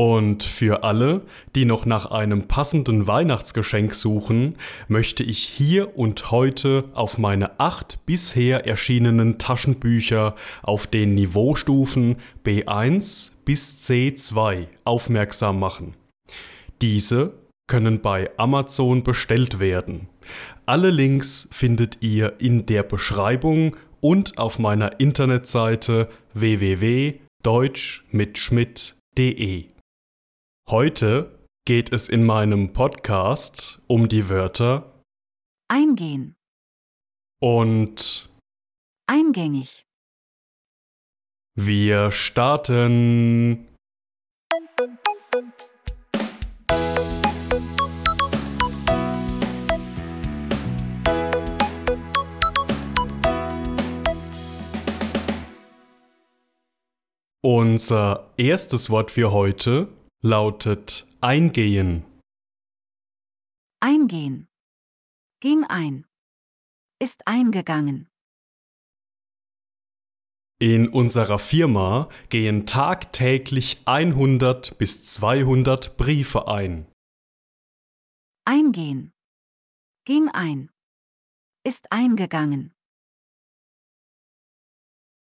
Und für alle, die noch nach einem passenden Weihnachtsgeschenk suchen, möchte ich hier und heute auf meine acht bisher erschienenen Taschenbücher auf den Niveaustufen B1 bis C2 aufmerksam machen. Diese können bei Amazon bestellt werden. Alle Links findet ihr in der Beschreibung und auf meiner Internetseite www.deutschmitschmidt.de. Heute geht es in meinem Podcast um die Wörter Eingehen. und Eingängig. wir starten. Unser erstes Wort für heute lautet eingehen. Eingehen. Ging ein. Ist eingegangen. In unserer Firma gehen tagtäglich 100 bis 200 Briefe ein. Eingehen. Ging ein. Ist eingegangen.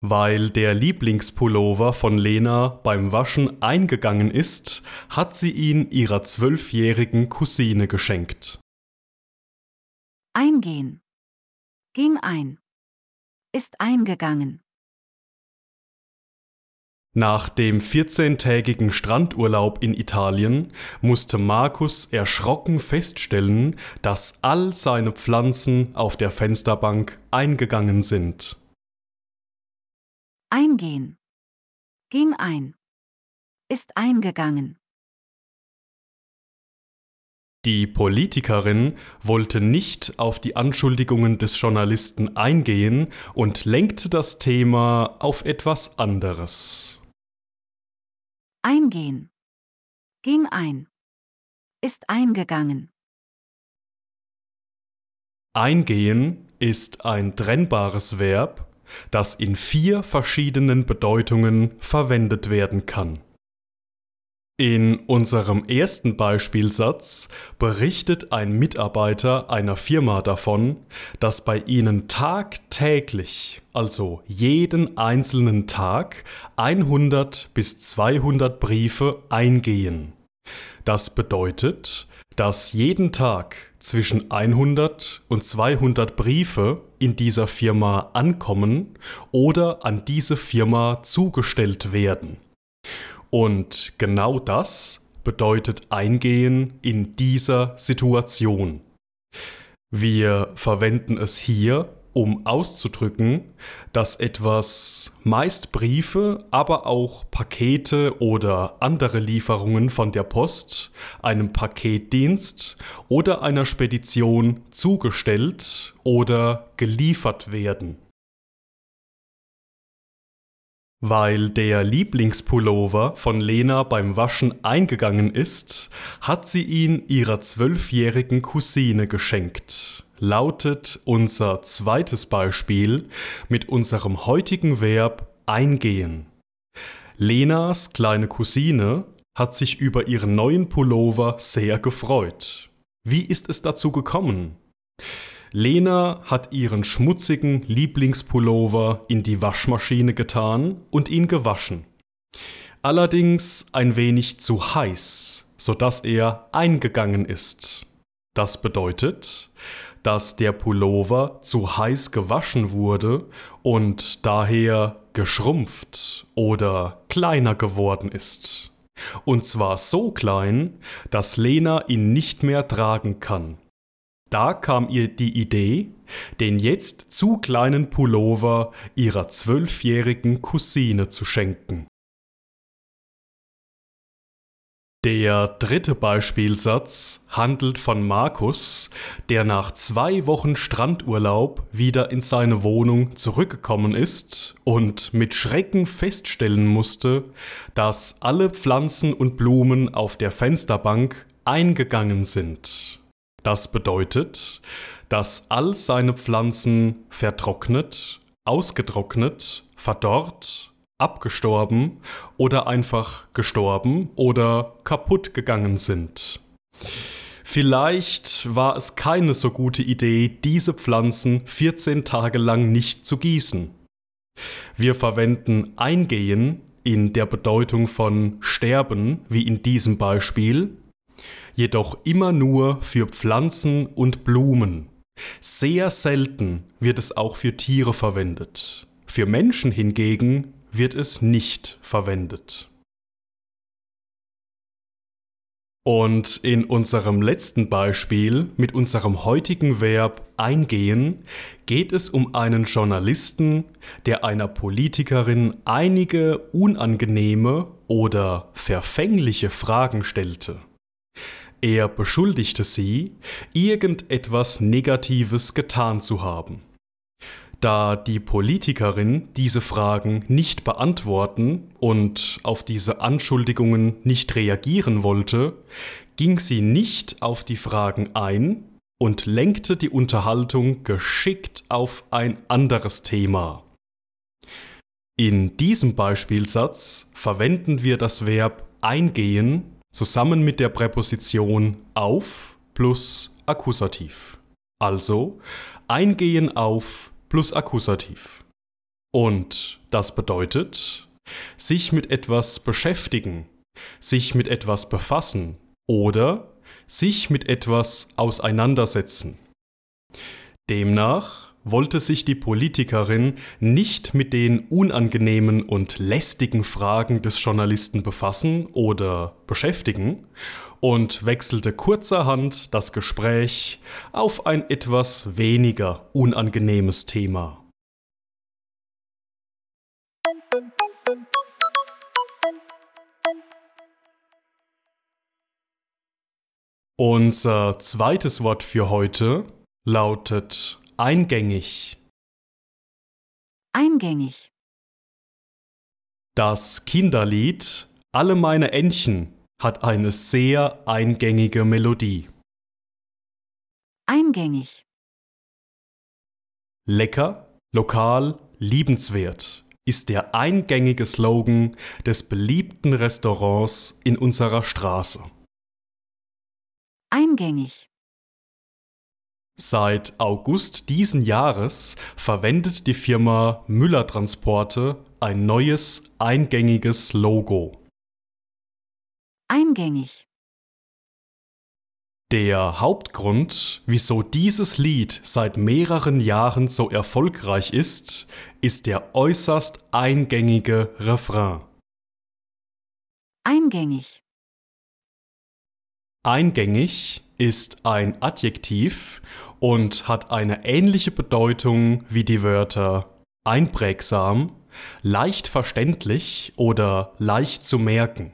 Weil der Lieblingspullover von Lena beim Waschen eingegangen ist, hat sie ihn ihrer zwölfjährigen Cousine geschenkt. Eingehen. Ging ein. Ist eingegangen. Nach dem 14-tägigen Strandurlaub in Italien musste Markus erschrocken feststellen, dass all seine Pflanzen auf der Fensterbank eingegangen sind. Eingehen. Ging ein. Ist eingegangen. Die Politikerin wollte nicht auf die Anschuldigungen des Journalisten eingehen und lenkte das Thema auf etwas anderes. Eingehen. Ging ein. Ist eingegangen. Eingehen ist ein trennbares Verb, das in vier verschiedenen Bedeutungen verwendet werden kann. In unserem ersten Beispielsatz berichtet ein Mitarbeiter einer Firma davon, dass bei ihnen tagtäglich, also jeden einzelnen Tag, 100 bis 200 Briefe eingehen. Das bedeutet, dass jeden Tag zwischen 100 und 200 Briefe in dieser Firma ankommen oder an diese Firma zugestellt werden. Und genau das bedeutet Eingehen in dieser Situation. Wir verwenden es hier, um auszudrücken, dass etwas meist Briefe, aber auch Pakete oder andere Lieferungen von der Post, einem Paketdienst oder einer Spedition zugestellt oder geliefert werden. Weil der Lieblingspullover von Lena beim Waschen eingegangen ist, hat sie ihn ihrer zwölfjährigen Cousine geschenkt. Lautet unser zweites Beispiel mit unserem heutigen Verb eingehen. Lenas kleine Cousine hat sich über ihren neuen Pullover sehr gefreut. Wie ist es dazu gekommen? Lena hat ihren schmutzigen Lieblingspullover in die Waschmaschine getan und ihn gewaschen. Allerdings ein wenig zu heiß, sodass er eingegangen ist. Das bedeutet, dass der Pullover zu heiß gewaschen wurde und daher geschrumpft oder kleiner geworden ist. Und zwar so klein, dass Lena ihn nicht mehr tragen kann. Da kam ihr die Idee, den jetzt zu kleinen Pullover ihrer zwölfjährigen Cousine zu schenken. Der dritte Beispielsatz handelt von Markus, der nach zwei Wochen Strandurlaub wieder in seine Wohnung zurückgekommen ist und mit Schrecken feststellen musste, dass alle Pflanzen und Blumen auf der Fensterbank eingegangen sind. Das bedeutet, dass all seine Pflanzen vertrocknet, ausgetrocknet, verdorrt abgestorben oder einfach gestorben oder kaputt gegangen sind. Vielleicht war es keine so gute Idee, diese Pflanzen 14 Tage lang nicht zu gießen. Wir verwenden eingehen in der Bedeutung von sterben, wie in diesem Beispiel, jedoch immer nur für Pflanzen und Blumen. Sehr selten wird es auch für Tiere verwendet. Für Menschen hingegen wird es nicht verwendet. Und in unserem letzten Beispiel mit unserem heutigen Verb eingehen geht es um einen Journalisten, der einer Politikerin einige unangenehme oder verfängliche Fragen stellte. Er beschuldigte sie, irgendetwas Negatives getan zu haben. Da die Politikerin diese Fragen nicht beantworten und auf diese Anschuldigungen nicht reagieren wollte, ging sie nicht auf die Fragen ein und lenkte die Unterhaltung geschickt auf ein anderes Thema. In diesem Beispielsatz verwenden wir das Verb eingehen zusammen mit der Präposition auf plus Akkusativ. Also eingehen auf plus Akkusativ. Und das bedeutet, sich mit etwas beschäftigen, sich mit etwas befassen oder sich mit etwas auseinandersetzen. Demnach wollte sich die Politikerin nicht mit den unangenehmen und lästigen Fragen des Journalisten befassen oder beschäftigen und wechselte kurzerhand das Gespräch auf ein etwas weniger unangenehmes Thema. Unser zweites Wort für heute lautet eingängig. Eingängig. Das Kinderlied Alle meine Entchen hat eine sehr eingängige Melodie. Eingängig. Lecker, lokal, liebenswert ist der eingängige Slogan des beliebten Restaurants in unserer Straße. Eingängig. Seit August diesen Jahres verwendet die Firma Müller Transporte ein neues eingängiges Logo. Eingängig. Der Hauptgrund, wieso dieses Lied seit mehreren Jahren so erfolgreich ist, ist der äußerst eingängige Refrain. Eingängig. Eingängig ist ein Adjektiv und hat eine ähnliche Bedeutung wie die Wörter einprägsam, leicht verständlich oder leicht zu merken.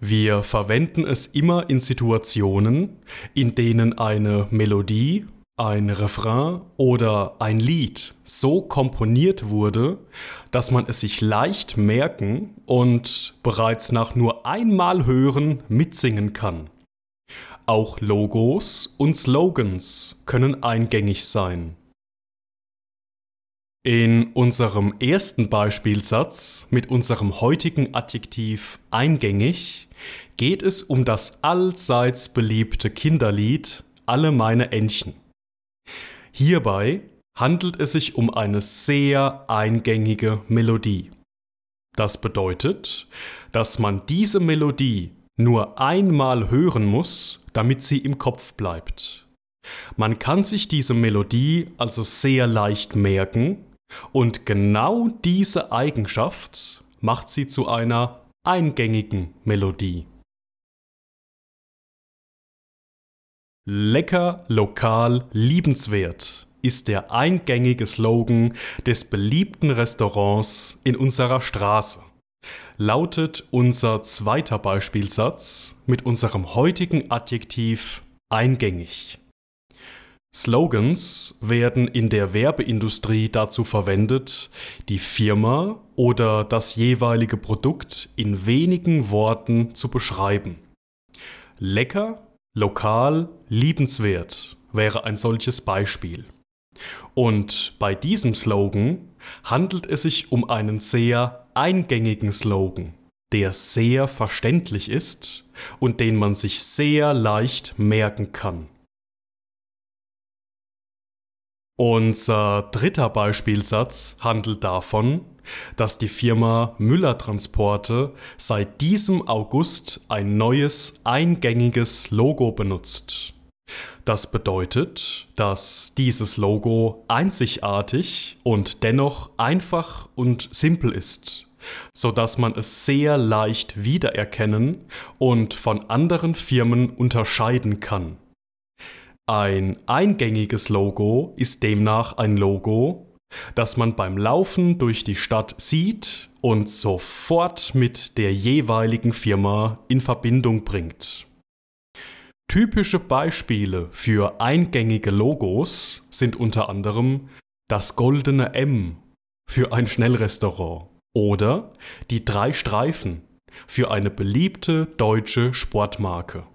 Wir verwenden es immer in Situationen, in denen eine Melodie, ein Refrain oder ein Lied so komponiert wurde, dass man es sich leicht merken und bereits nach nur einmal hören mitsingen kann. Auch Logos und Slogans können eingängig sein. In unserem ersten Beispielsatz mit unserem heutigen Adjektiv eingängig geht es um das allseits beliebte Kinderlied Alle meine Entchen. Hierbei handelt es sich um eine sehr eingängige Melodie. Das bedeutet, dass man diese Melodie nur einmal hören muss, damit sie im Kopf bleibt. Man kann sich diese Melodie also sehr leicht merken und genau diese Eigenschaft macht sie zu einer eingängigen Melodie. Lecker, lokal, liebenswert ist der eingängige Slogan des beliebten Restaurants in unserer Straße. Lautet unser zweiter Beispielsatz mit unserem heutigen Adjektiv eingängig. Slogans werden in der Werbeindustrie dazu verwendet, die Firma oder das jeweilige Produkt in wenigen Worten zu beschreiben. Lecker, lokal, liebenswert wäre ein solches Beispiel. Und bei diesem Slogan handelt es sich um einen sehr eingängigen Slogan, der sehr verständlich ist und den man sich sehr leicht merken kann. Unser dritter Beispielsatz handelt davon, dass die Firma Müller Transporte seit diesem August ein neues eingängiges Logo benutzt. Das bedeutet, dass dieses Logo einzigartig und dennoch einfach und simpel ist, so dass man es sehr leicht wiedererkennen und von anderen Firmen unterscheiden kann. Ein eingängiges Logo ist demnach ein Logo, das man beim Laufen durch die Stadt sieht und sofort mit der jeweiligen Firma in Verbindung bringt. Typische Beispiele für eingängige Logos sind unter anderem das goldene M für ein Schnellrestaurant oder die drei Streifen für eine beliebte deutsche Sportmarke.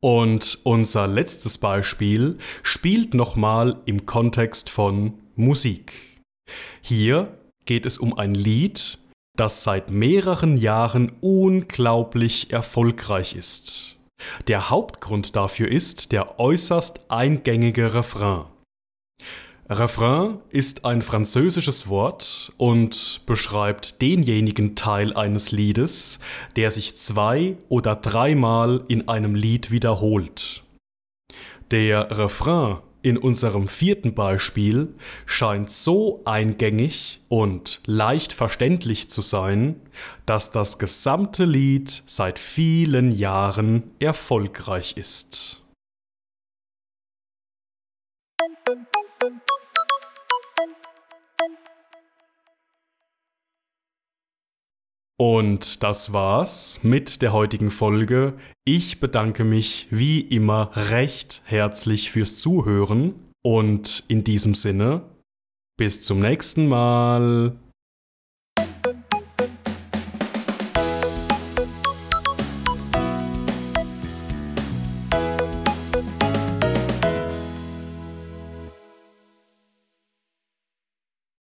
Und unser letztes Beispiel spielt nochmal im Kontext von Musik. Hier geht es um ein Lied, das seit mehreren Jahren unglaublich erfolgreich ist. Der Hauptgrund dafür ist der äußerst eingängige Refrain. Refrain ist ein französisches Wort und beschreibt denjenigen Teil eines Liedes, der sich zwei oder dreimal in einem Lied wiederholt. Der Refrain in unserem vierten Beispiel scheint so eingängig und leicht verständlich zu sein, dass das gesamte Lied seit vielen Jahren erfolgreich ist. Und das war's mit der heutigen Folge. Ich bedanke mich wie immer recht herzlich fürs Zuhören und in diesem Sinne, bis zum nächsten Mal.